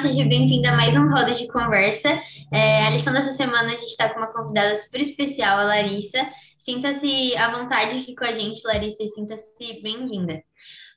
seja bem-vinda a mais um Roda de Conversa. É, a lição dessa semana a gente está com uma convidada super especial, a Larissa. Sinta-se à vontade aqui com a gente, Larissa, e sinta-se bem-vinda.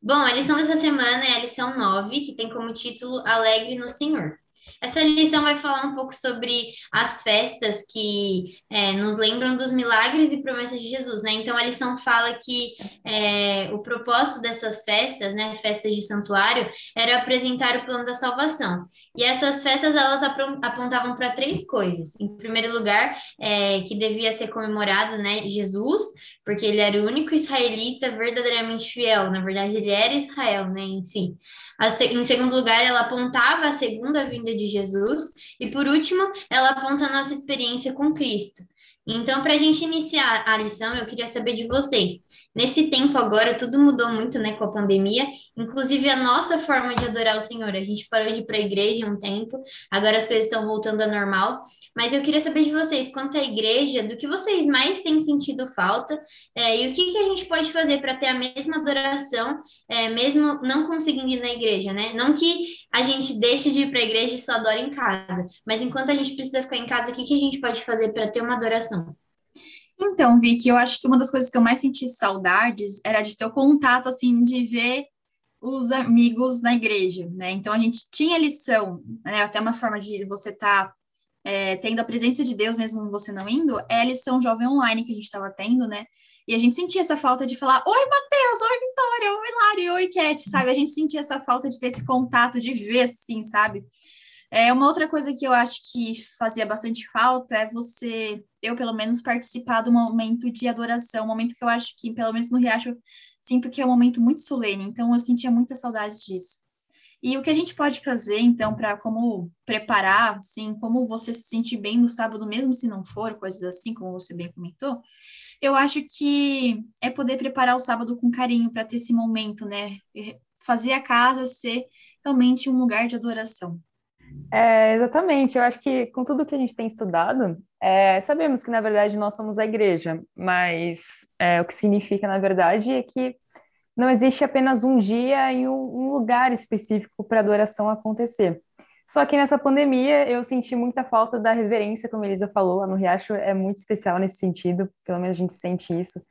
Bom, a lição dessa semana é a lição 9, que tem como título Alegre no Senhor. Essa lição vai falar um pouco sobre as festas que é, nos lembram dos milagres e promessas de Jesus, né? Então a lição fala que é, o propósito dessas festas, né, festas de santuário, era apresentar o plano da salvação. E essas festas elas apontavam para três coisas. Em primeiro lugar, é, que devia ser comemorado, né, Jesus, porque ele era o único israelita verdadeiramente fiel. Na verdade, ele era Israel, né, em si. Em segundo lugar, ela apontava a segunda vinda de Jesus. E por último, ela aponta a nossa experiência com Cristo. Então, para a gente iniciar a lição, eu queria saber de vocês. Nesse tempo agora, tudo mudou muito, né, com a pandemia, inclusive a nossa forma de adorar o Senhor. A gente parou de ir para a igreja um tempo, agora as coisas estão voltando ao normal. Mas eu queria saber de vocês, quanto à igreja, do que vocês mais têm sentido falta é, e o que, que a gente pode fazer para ter a mesma adoração, é, mesmo não conseguindo ir na igreja, né? Não que a gente deixe de ir para a igreja e só adore em casa, mas enquanto a gente precisa ficar em casa, o que, que a gente pode fazer para ter uma adoração? Então, Vicky, eu acho que uma das coisas que eu mais senti saudades era de ter o contato, assim, de ver os amigos na igreja, né? Então, a gente tinha lição, né? Até uma forma de você estar tá, é, tendo a presença de Deus, mesmo você não indo, é a lição jovem online que a gente estava tendo, né? E a gente sentia essa falta de falar, oi, Matheus, oi, Vitória, oi, Lari, oi, Cat, sabe? A gente sentia essa falta de ter esse contato, de ver, assim, sabe? É, uma outra coisa que eu acho que fazia bastante falta é você, eu pelo menos, participar do momento de adoração, um momento que eu acho que, pelo menos no Riacho, sinto que é um momento muito solene, então eu sentia muita saudade disso. E o que a gente pode fazer, então, para como preparar, assim, como você se sentir bem no sábado, mesmo se não for, coisas assim, como você bem comentou, eu acho que é poder preparar o sábado com carinho para ter esse momento, né? Fazer a casa ser realmente um lugar de adoração. É, exatamente, eu acho que com tudo que a gente tem estudado, é, sabemos que na verdade nós somos a igreja, mas é, o que significa na verdade é que não existe apenas um dia e um, lugar específico para adoração acontecer. Só que nessa pandemia eu senti muita falta da reverência, como a Elisa falou, no Riacho é muito especial nesse sentido, pelo menos a gente sente isso.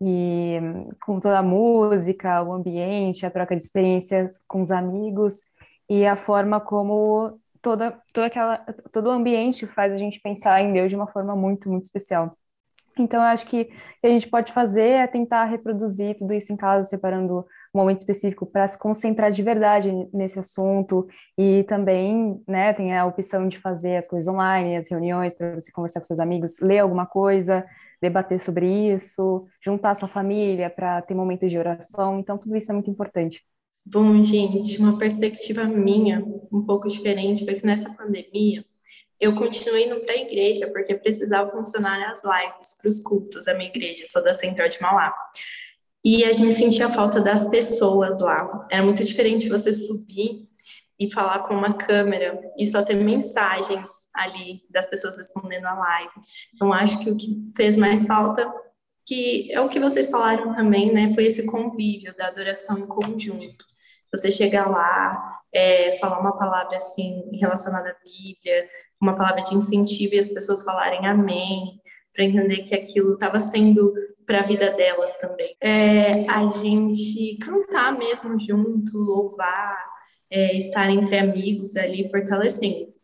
E com toda a música, o ambiente, a troca de experiências com os amigos e a forma como toda, toda aquela, todo o ambiente faz a gente pensar em Deus de uma forma muito, muito especial. Então, eu acho que o que a gente pode fazer é tentar reproduzir tudo isso em casa, separando um momento específico para se concentrar de verdade nesse assunto e também, né, tem a opção de fazer as coisas online, as reuniões para você conversar com seus amigos, ler alguma coisa, debater sobre isso, juntar sua família para ter momentos de oração. Então, tudo isso é muito importante. Bom, gente, uma perspectiva minha, um pouco diferente, foi que nessa pandemia eu continuei indo para a igreja porque precisava funcionar as lives para os cultos da minha igreja, sou da Central de Mauá. E a gente sentia falta das pessoas lá. Era muito diferente você subir e falar com uma câmera e só ter mensagens ali das pessoas respondendo a live. Então, acho que o que fez mais falta, que é o que vocês falaram também, né, foi esse convívio da adoração em conjunto você chegar lá, é, falar uma palavra assim relacionada à Bíblia, uma palavra de incentivo e as pessoas falarem amém, para entender que aquilo estava sendo para a vida delas também. É, a gente cantar mesmo junto, louvar, é, estar entre amigos ali, fortalecendo.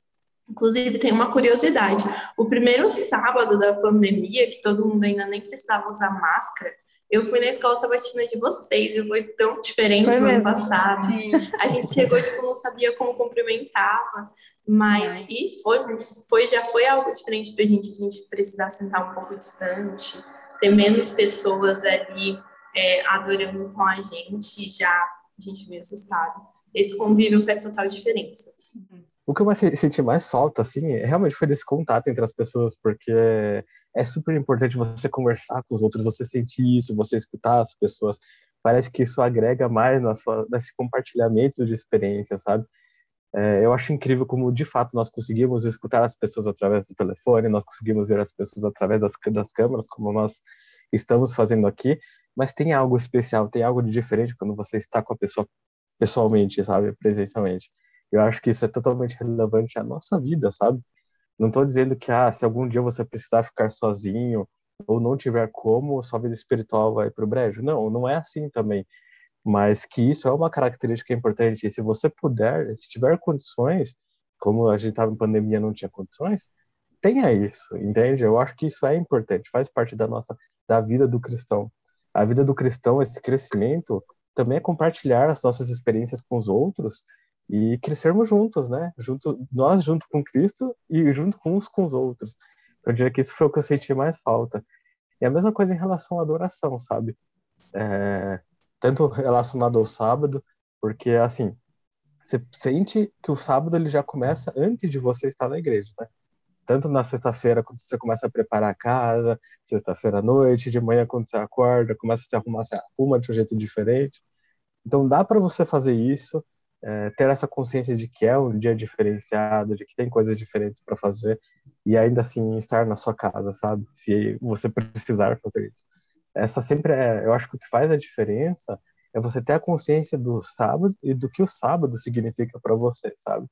Inclusive, tem uma curiosidade: o primeiro sábado da pandemia, que todo mundo ainda nem precisava usar máscara, eu fui na escola sabatina de vocês e foi tão diferente foi no ano passado. Sim. A gente chegou, tipo, não sabia como cumprimentava, mas Ai. e foi, foi, já foi algo diferente pra gente, a gente precisar sentar um pouco distante, ter menos pessoas ali é, adorando com a gente, já a gente meio assustado. Esse convívio faz total diferença. O que eu mais senti mais falta, assim, realmente foi desse contato entre as pessoas, porque é super importante você conversar com os outros, você sentir isso, você escutar as pessoas. Parece que isso agrega mais na sua, nesse compartilhamento de experiência, sabe? É, eu acho incrível como, de fato, nós conseguimos escutar as pessoas através do telefone, nós conseguimos ver as pessoas através das, das câmeras, como nós estamos fazendo aqui, mas tem algo especial, tem algo de diferente quando você está com a pessoa pessoalmente, sabe? Presencialmente. Eu acho que isso é totalmente relevante à nossa vida, sabe? Não estou dizendo que, ah, se algum dia você precisar ficar sozinho ou não tiver como, sua vida espiritual vai para o brejo. Não, não é assim também. Mas que isso é uma característica importante. E se você puder, se tiver condições, como a gente estava em pandemia não tinha condições, tenha isso, entende? Eu acho que isso é importante, faz parte da nossa da vida do cristão. A vida do cristão, esse crescimento, também é compartilhar as nossas experiências com os outros e crescermos juntos, né? Junto, nós junto com Cristo e junto com uns com os outros. Eu diria que isso foi o que eu senti mais falta. E a mesma coisa em relação à adoração, sabe? É, tanto relacionado ao sábado, porque, assim, você sente que o sábado ele já começa antes de você estar na igreja, né? Tanto na sexta-feira, quando você começa a preparar a casa, sexta-feira à noite, de manhã, quando você acorda, começa a se arrumar, você arruma de um jeito diferente. Então, dá para você fazer isso é, ter essa consciência de que é um dia diferenciado, de que tem coisas diferentes para fazer e ainda assim estar na sua casa, sabe? Se você precisar fazer isso. Essa sempre é, eu acho que o que faz a diferença é você ter a consciência do sábado e do que o sábado significa para você, sabe?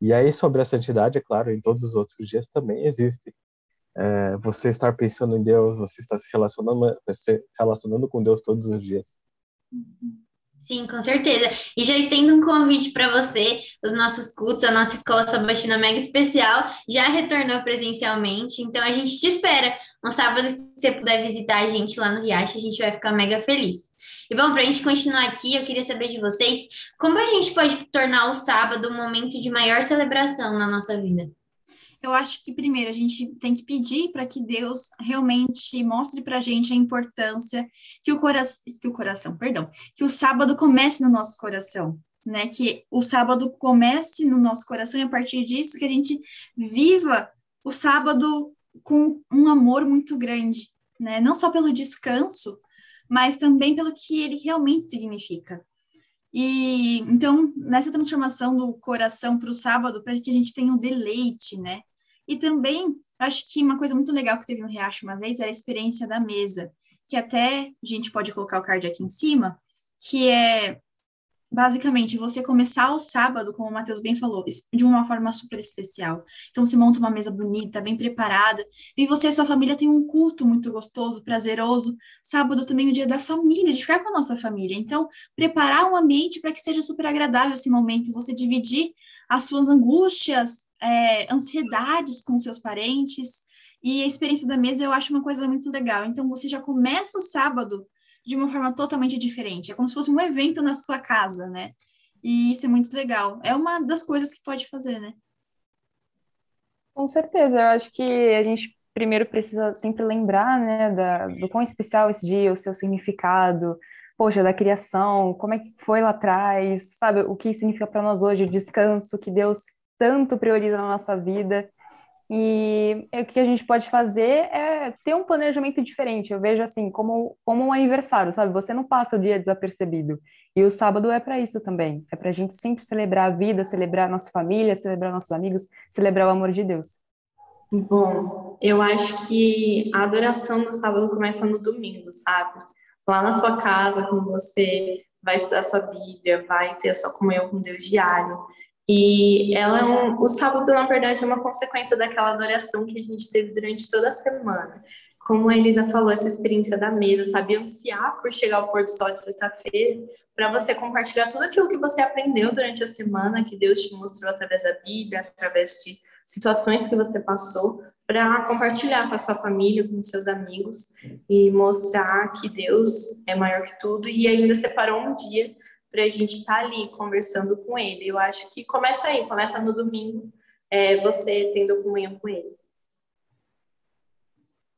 E aí sobre a santidade, é claro, em todos os outros dias também existe. É, você estar pensando em Deus, você está se relacionando, se relacionando com Deus todos os dias. Uhum. Sim, com certeza. E já estendo um convite para você, os nossos cultos, a nossa escola sabatina mega especial já retornou presencialmente, então a gente te espera. Um sábado que você puder visitar a gente lá no Riacho, a gente vai ficar mega feliz. E bom, para a gente continuar aqui, eu queria saber de vocês, como a gente pode tornar o sábado um momento de maior celebração na nossa vida? Eu acho que primeiro a gente tem que pedir para que Deus realmente mostre para a gente a importância que o coração, que o coração, perdão, que o sábado comece no nosso coração, né? Que o sábado comece no nosso coração e a partir disso que a gente viva o sábado com um amor muito grande, né? Não só pelo descanso, mas também pelo que ele realmente significa. E então, nessa transformação do coração para o sábado, para que a gente tenha um deleite, né? E também, acho que uma coisa muito legal que teve no Riacho uma vez era a experiência da mesa, que até a gente pode colocar o card aqui em cima, que é basicamente você começar o sábado, como o Matheus bem falou, de uma forma super especial. Então você monta uma mesa bonita, bem preparada, e você e sua família tem um culto muito gostoso, prazeroso. Sábado também é o dia da família, de ficar com a nossa família. Então, preparar um ambiente para que seja super agradável esse momento, você dividir as suas angústias, é, ansiedades com seus parentes. E a experiência da mesa eu acho uma coisa muito legal. Então, você já começa o sábado de uma forma totalmente diferente. É como se fosse um evento na sua casa, né? E isso é muito legal. É uma das coisas que pode fazer, né? Com certeza. Eu acho que a gente primeiro precisa sempre lembrar, né, da, do quão especial esse dia, o seu significado, poxa, da criação, como é que foi lá atrás, sabe, o que significa para nós hoje o descanso que Deus tanto prioriza na nossa vida. E o que a gente pode fazer é ter um planejamento diferente. Eu vejo assim, como, como um aniversário, sabe? Você não passa o dia desapercebido. E o sábado é para isso também. É para a gente sempre celebrar a vida, celebrar a nossa família, celebrar nossos amigos, celebrar o amor de Deus. Bom, eu acho que a adoração no sábado começa no domingo, sabe? Lá na sua casa, quando você vai estudar sua Bíblia, vai ter a sua comunhão com Deus diário. E ela é um, o sábado, na verdade, é uma consequência daquela adoração que a gente teve durante toda a semana. Como a Elisa falou, essa experiência da mesa, sabe? Ansiar por chegar ao pôr do sol de sexta-feira, para você compartilhar tudo aquilo que você aprendeu durante a semana, que Deus te mostrou através da Bíblia, através de situações que você passou, para compartilhar com a sua família, com seus amigos e mostrar que Deus é maior que tudo e ainda separou um dia para a gente estar tá ali conversando com ele. Eu acho que começa aí, começa no domingo, é, você tendo comunhão com ele.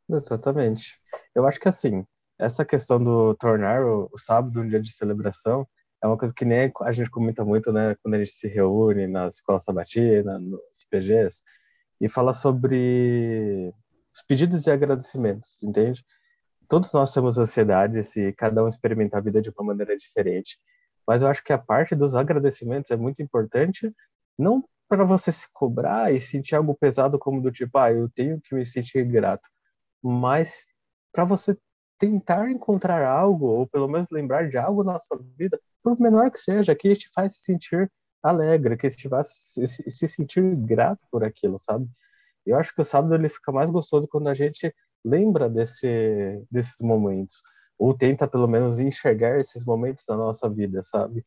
Exatamente. Eu acho que assim, essa questão do tornar o, o sábado um dia de celebração é uma coisa que nem a gente comenta muito, né, quando a gente se reúne na escola sabatina, nos PGs, e fala sobre os pedidos e agradecimentos, entende? Todos nós temos ansiedades e cada um experimenta a vida de uma maneira diferente. Mas eu acho que a parte dos agradecimentos é muito importante, não para você se cobrar e sentir algo pesado como do tipo, ah, eu tenho que me sentir grato, mas para você tentar encontrar algo, ou pelo menos lembrar de algo na sua vida, por menor que seja, que te faz se sentir alegre, que estivesse se, se sentir grato por aquilo, sabe? Eu acho que o sábado ele fica mais gostoso quando a gente lembra desse, desses momentos, ou tenta pelo menos enxergar esses momentos da nossa vida, sabe?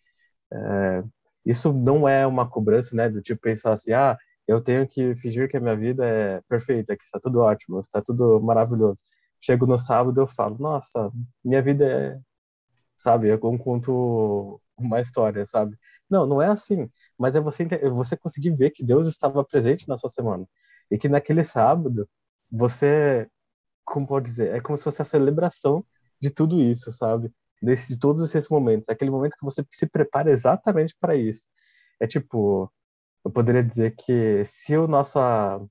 É, isso não é uma cobrança, né, do tipo pensar assim, ah, eu tenho que fingir que a minha vida é perfeita, que está tudo ótimo, está tudo maravilhoso. Chego no sábado eu falo, nossa, minha vida é, sabe, eu conto uma história, sabe? Não, não é assim, mas é você, é você conseguir ver que Deus estava presente na sua semana e que naquele sábado você, como pode dizer, é como se fosse a celebração de tudo isso, sabe? Desse, de todos esses momentos, aquele momento que você se prepara exatamente para isso. É tipo, eu poderia dizer que se a nossa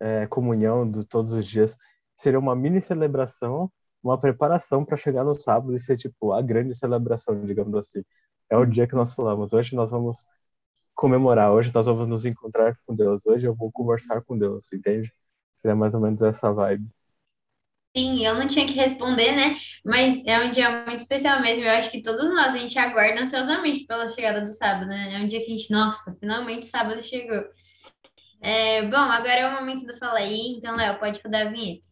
é, comunhão de todos os dias seria uma mini celebração, uma preparação para chegar no sábado e ser tipo a grande celebração, digamos assim. É o dia que nós falamos. Hoje nós vamos comemorar, hoje nós vamos nos encontrar com Deus, hoje eu vou conversar com Deus, entende? Seria mais ou menos essa vibe. Sim, eu não tinha que responder, né? Mas é um dia muito especial mesmo. Eu acho que todos nós, a gente aguarda ansiosamente pela chegada do sábado, né? É um dia que a gente, nossa, finalmente sábado chegou. É, bom, agora é o momento do Fala aí. Então, Léo, pode rodar a vinheta.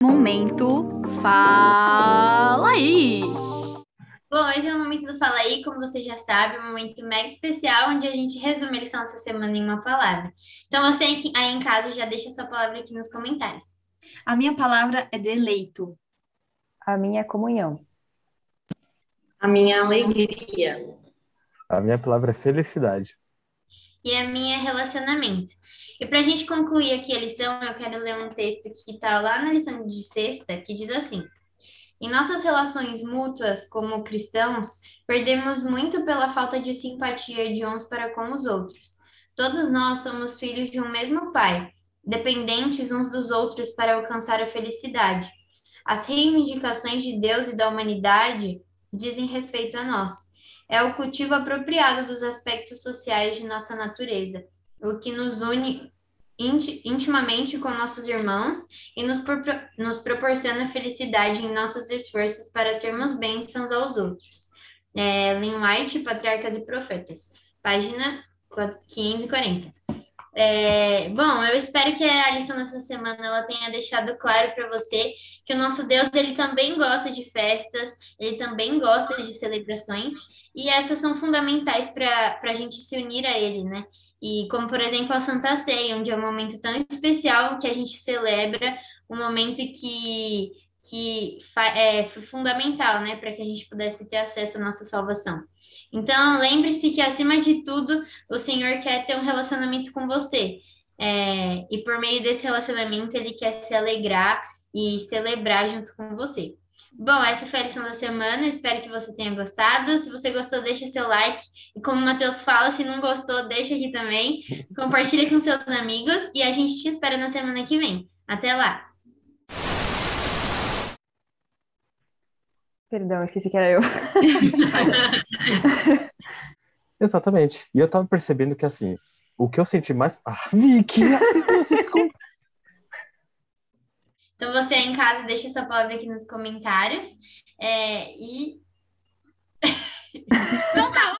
Momento Fala aí! Bom, hoje é o momento do Fala aí, como você já sabe, um momento mega especial, onde a gente resume a lição dessa semana em uma palavra. Então, você aí em casa já deixa sua palavra aqui nos comentários. A minha palavra é deleito. A minha é comunhão. A minha é alegria. A minha palavra é felicidade. E a minha é relacionamento. E para a gente concluir aqui a lição, eu quero ler um texto que está lá na lição de sexta, que diz assim: Em nossas relações mútuas como cristãos, perdemos muito pela falta de simpatia de uns para com os outros. Todos nós somos filhos de um mesmo Pai dependentes uns dos outros para alcançar a felicidade. As reivindicações de Deus e da humanidade dizem respeito a nós. É o cultivo apropriado dos aspectos sociais de nossa natureza, o que nos une intimamente com nossos irmãos e nos, nos proporciona felicidade em nossos esforços para sermos bênçãos aos outros. É, Lynn White, Patriarcas e Profetas, página 540. É, bom, eu espero que a lição dessa semana ela tenha deixado claro para você que o nosso Deus ele também gosta de festas, ele também gosta de celebrações e essas são fundamentais para a gente se unir a ele, né? E como por exemplo a Santa Ceia, onde é um momento tão especial que a gente celebra, um momento que que é fundamental, né, para que a gente pudesse ter acesso à nossa salvação. Então, lembre-se que, acima de tudo, o Senhor quer ter um relacionamento com você. É, e por meio desse relacionamento, ele quer se alegrar e celebrar junto com você. Bom, essa foi a lição da semana. Espero que você tenha gostado. Se você gostou, deixa seu like. E como o Matheus fala, se não gostou, deixa aqui também. Compartilha com seus amigos. E a gente te espera na semana que vem. Até lá! Perdão, esqueci que era eu. Exatamente. E eu tava percebendo que, assim, o que eu senti mais. Ah, Vicky, vocês com... Então, você em casa, deixa sua palavra aqui nos comentários. É, e. Não tá.